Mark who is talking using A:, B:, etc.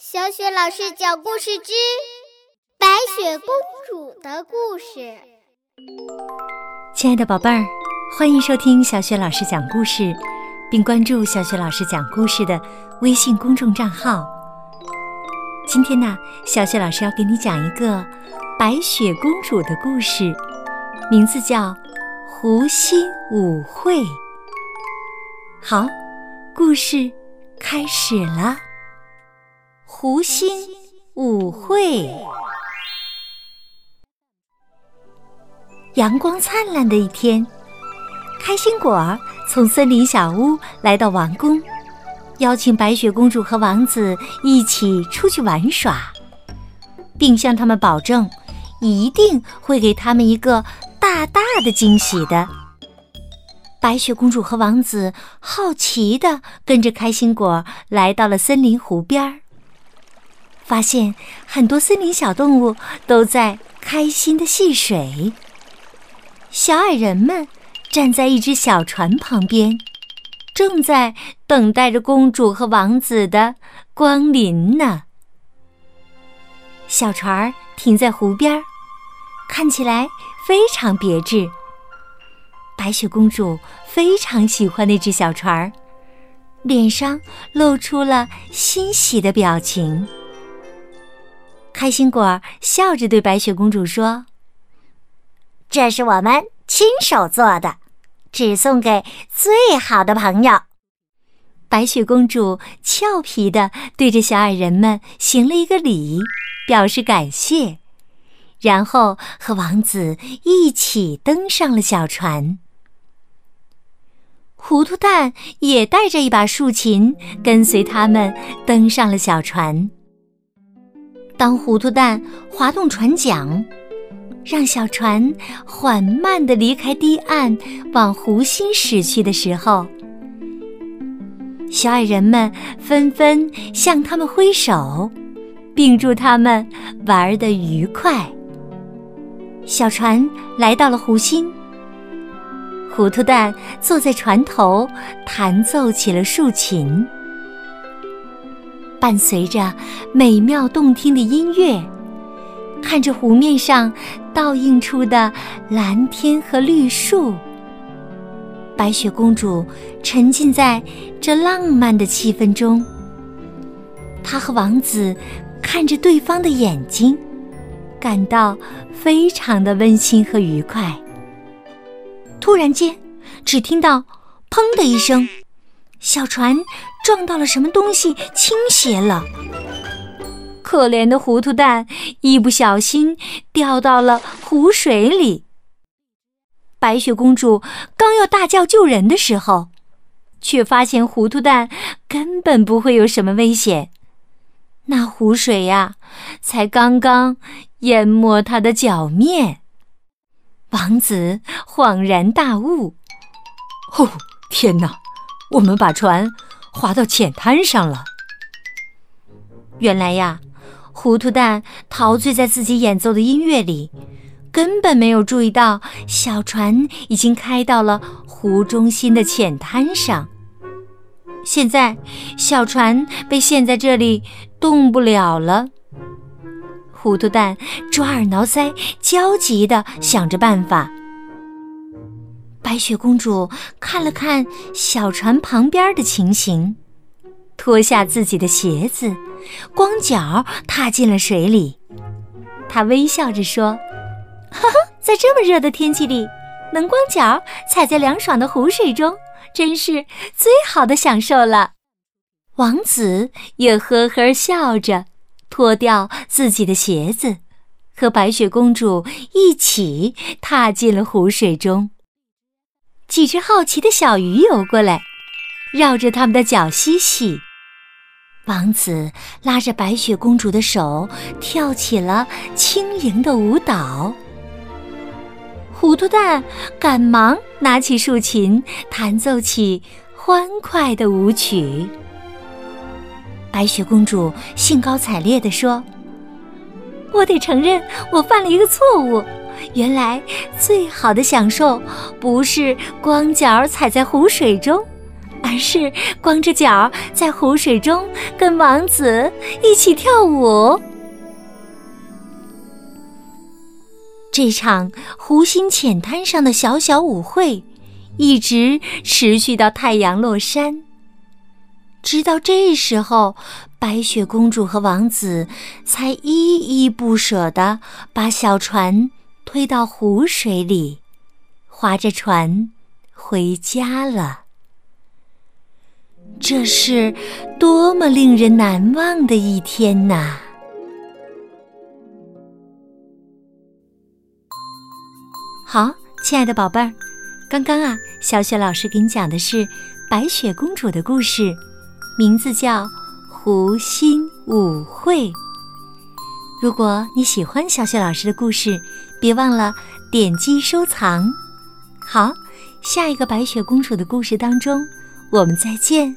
A: 小雪老师讲故事之《白雪公主的故事》。
B: 亲爱的宝贝儿，欢迎收听小雪老师讲故事，并关注小雪老师讲故事的微信公众账号。今天呢，小雪老师要给你讲一个白雪公主的故事，名字叫《湖心舞会》。好，故事开始了。湖心舞会，阳光灿烂的一天，开心果儿从森林小屋来到王宫，邀请白雪公主和王子一起出去玩耍，并向他们保证，一定会给他们一个大大的惊喜的。白雪公主和王子好奇的跟着开心果来到了森林湖边儿。发现很多森林小动物都在开心的戏水。小矮人们站在一只小船旁边，正在等待着公主和王子的光临呢。小船停在湖边，看起来非常别致。白雪公主非常喜欢那只小船，脸上露出了欣喜的表情。开心果笑着对白雪公主说：“
C: 这是我们亲手做的，只送给最好的朋友。”
B: 白雪公主俏皮地对着小矮人们行了一个礼，表示感谢，然后和王子一起登上了小船。糊涂蛋也带着一把竖琴，跟随他们登上了小船。当糊涂蛋滑动船桨，让小船缓慢地离开堤岸，往湖心驶去的时候，小矮人们纷纷向他们挥手，并祝他们玩得愉快。小船来到了湖心，糊涂蛋坐在船头，弹奏起了竖琴。伴随着美妙动听的音乐，看着湖面上倒映出的蓝天和绿树，白雪公主沉浸在这浪漫的气氛中。她和王子看着对方的眼睛，感到非常的温馨和愉快。突然间，只听到“砰”的一声。小船撞到了什么东西，倾斜了。可怜的糊涂蛋一不小心掉到了湖水里。白雪公主刚要大叫救人的时候，却发现糊涂蛋根本不会有什么危险。那湖水呀，才刚刚淹没他的脚面。王子恍然大悟：“
D: 哦，天哪！”我们把船划到浅滩上了。
B: 原来呀，糊涂蛋陶醉在自己演奏的音乐里，根本没有注意到小船已经开到了湖中心的浅滩上。现在，小船被陷在这里，动不了了。糊涂蛋抓耳挠腮，焦急地想着办法。白雪公主看了看小船旁边的情形，脱下自己的鞋子，光脚踏进了水里。她微笑着说：“哈哈，在这么热的天气里，能光脚踩在凉爽的湖水中，真是最好的享受了。”王子也呵呵笑着，脱掉自己的鞋子，和白雪公主一起踏进了湖水中。几只好奇的小鱼游过来，绕着他们的脚嬉戏。王子拉着白雪公主的手，跳起了轻盈的舞蹈。糊涂蛋赶忙拿起竖琴，弹奏起欢快的舞曲。白雪公主兴高采烈地说：“我得承认，我犯了一个错误。”原来最好的享受，不是光脚踩在湖水中，而是光着脚在湖水中跟王子一起跳舞。这场湖心浅滩上的小小舞会，一直持续到太阳落山。直到这时候，白雪公主和王子才依依不舍地把小船推到湖水里，划着船回家了。这是多么令人难忘的一天呐！好，亲爱的宝贝儿，刚刚啊，小雪老师给你讲的是白雪公主的故事，名字叫《湖心舞会》。如果你喜欢小雪老师的故事，别忘了点击收藏。好，下一个白雪公主的故事当中，我们再见。